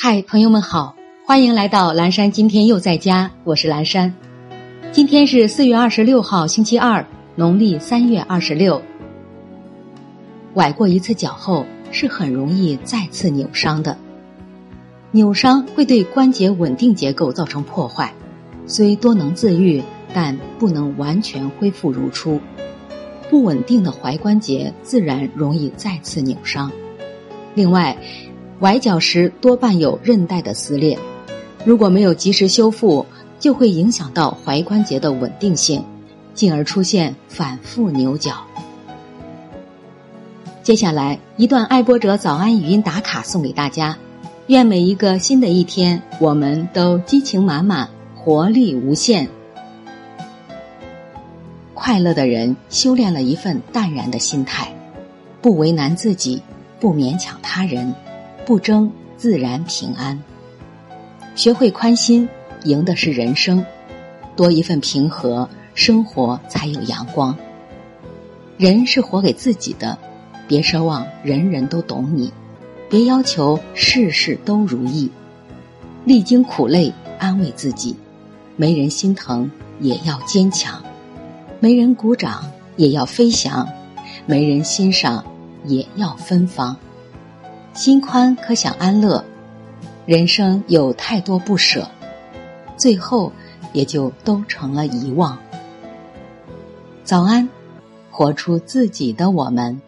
嗨，朋友们好，欢迎来到蓝山。今天又在家，我是蓝山。今天是四月二十六号，星期二，农历三月二十六。崴过一次脚后，是很容易再次扭伤的。扭伤会对关节稳定结构造成破坏，虽多能自愈，但不能完全恢复如初。不稳定的踝关节自然容易再次扭伤。另外，崴脚时多半有韧带的撕裂，如果没有及时修复，就会影响到踝关节的稳定性，进而出现反复扭脚。接下来一段爱播者早安语音打卡送给大家，愿每一个新的一天，我们都激情满满，活力无限。快乐的人修炼了一份淡然的心态，不为难自己，不勉强他人。不争，自然平安。学会宽心，赢的是人生。多一份平和，生活才有阳光。人是活给自己的，别奢望人人都懂你，别要求事事都如意。历经苦累，安慰自己，没人心疼也要坚强，没人鼓掌也要飞翔，没人欣赏也要芬芳。心宽可享安乐，人生有太多不舍，最后也就都成了遗忘。早安，活出自己的我们。